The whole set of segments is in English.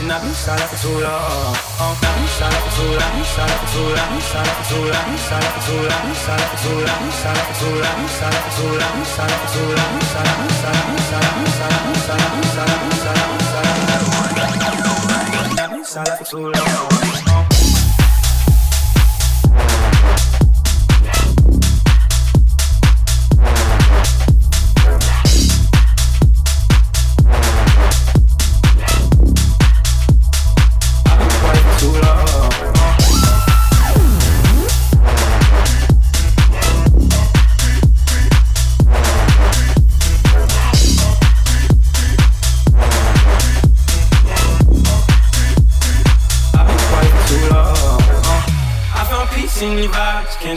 And I've been silent for too long. I've been silent for too long. Silent for too long. Silent for too long. Silent for too long. Silent for too long. Silent for too long. Silent for too long. Silent for too long. Silent. Silent. I've been silent. Silent. I've been silent. I've been silent. I've been silent. I've been silent for too long.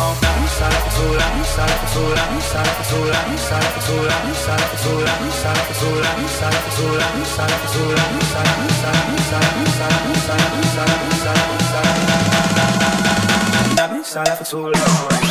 I've been for too long.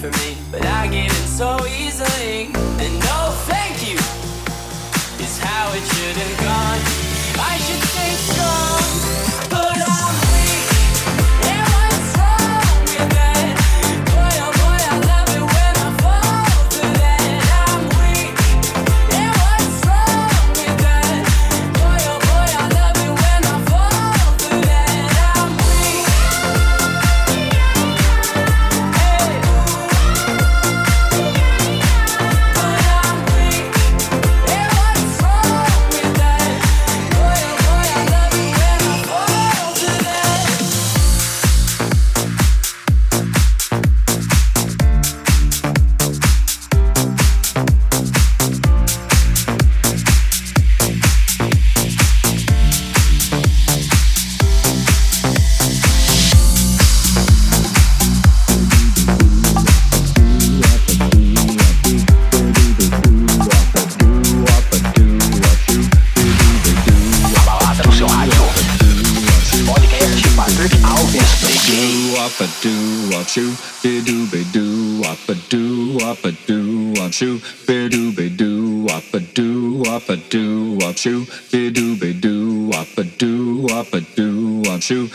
for me, but I give it so easily. And no, thank you is how it should have gone. shoo, do doo do, doo wop a doo wop a doo wop shoo,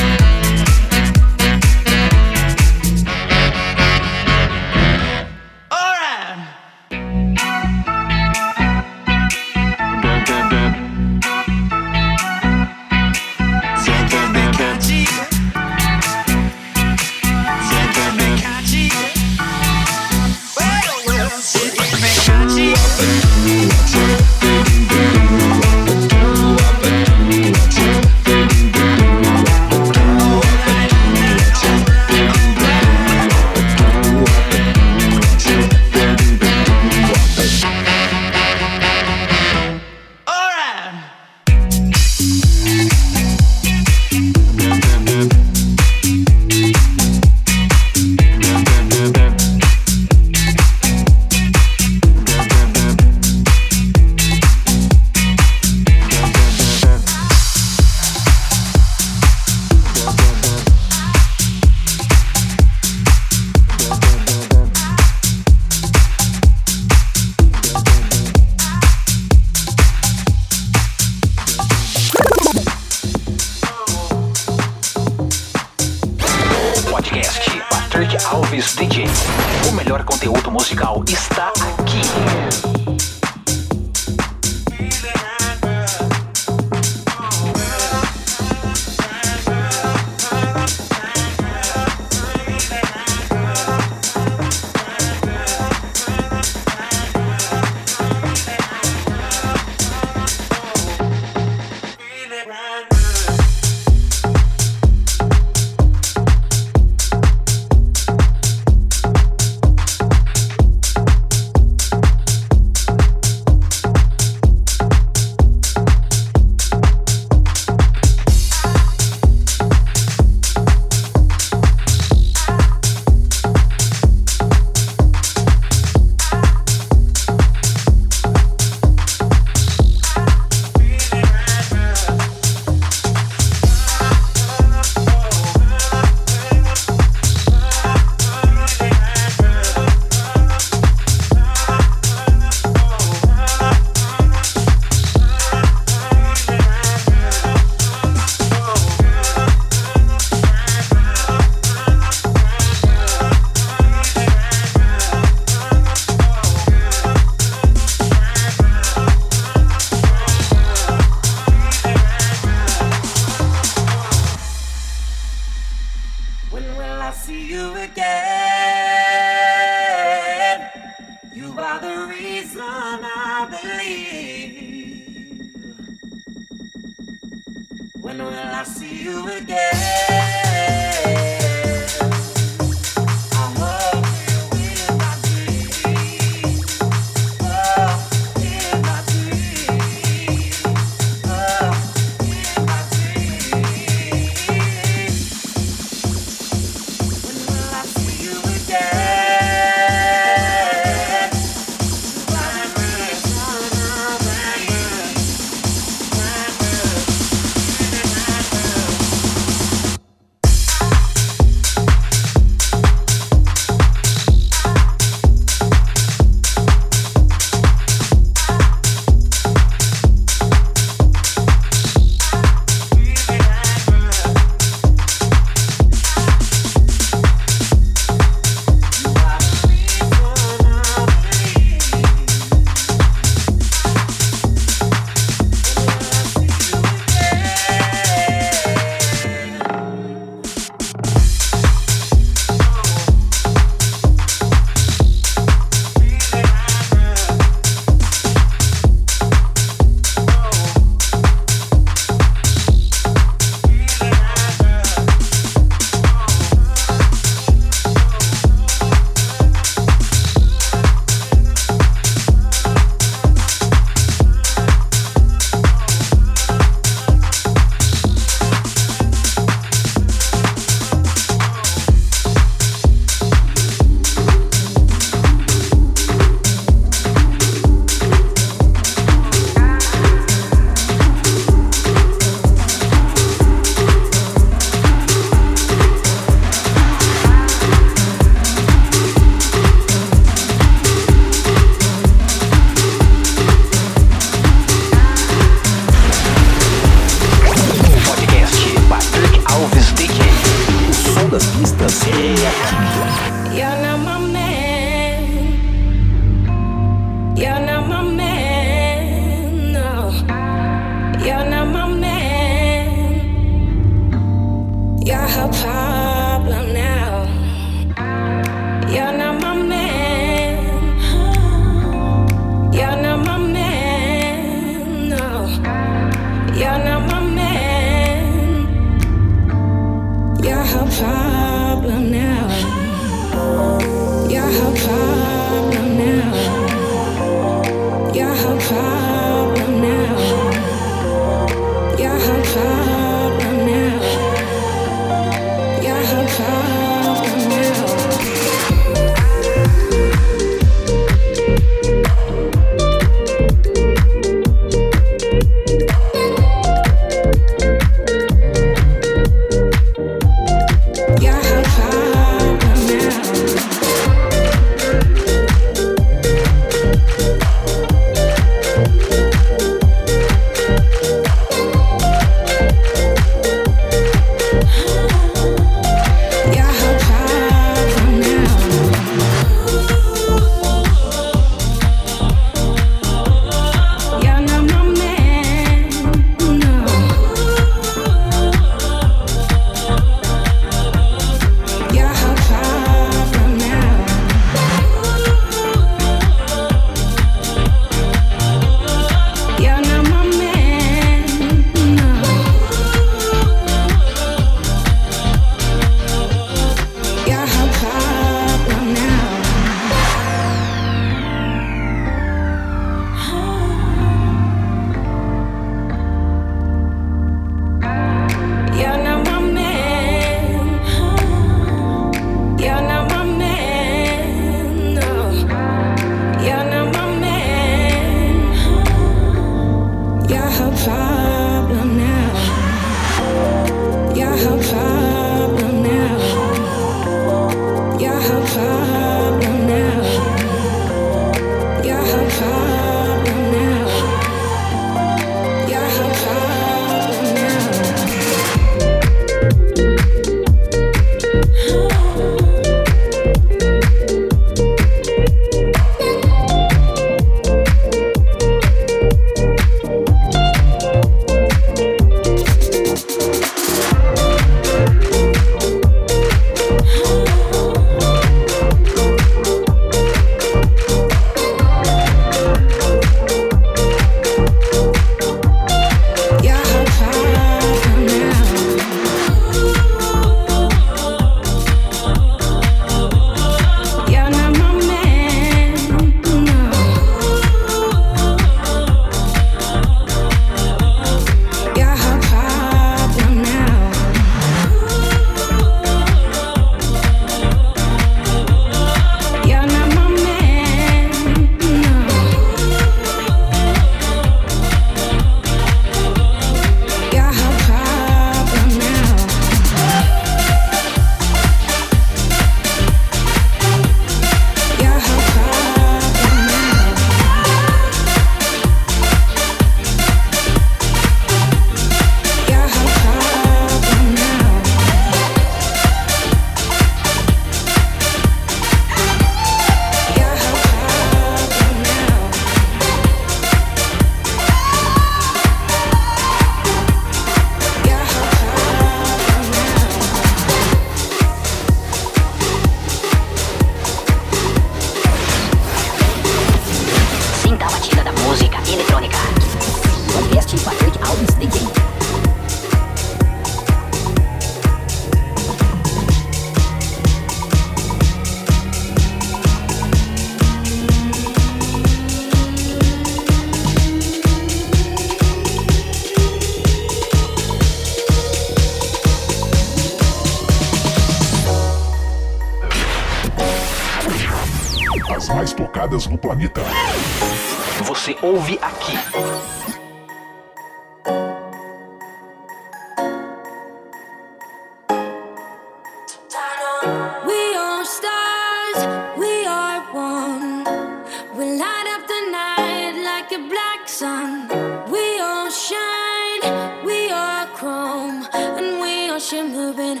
all shine, we are chrome, and we are shimmering.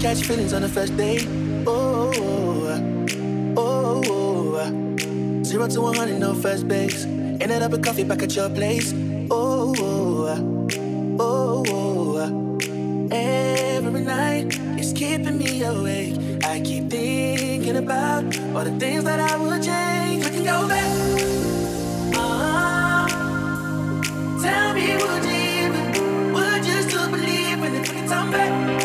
Catch feelings on the first date. Oh, oh, oh, zero to one hundred, no first base. Ended up with coffee back at your place. Oh, oh, oh, every night it's keeping me awake. I keep thinking about all the things that I would change. We can go back. Uh-huh. Tell me, would you would you still believe we can turn back?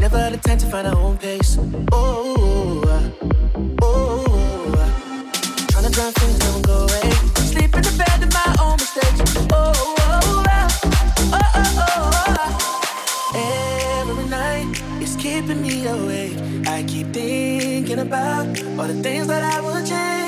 Never had the time to find our own pace. Oh, uh, oh, uh. trying to drown things never go away. Sleep in the bed of my own mistakes. Oh, oh, oh, oh, oh, uh. Every night it's keeping me awake. I keep thinking about all the things that I would change.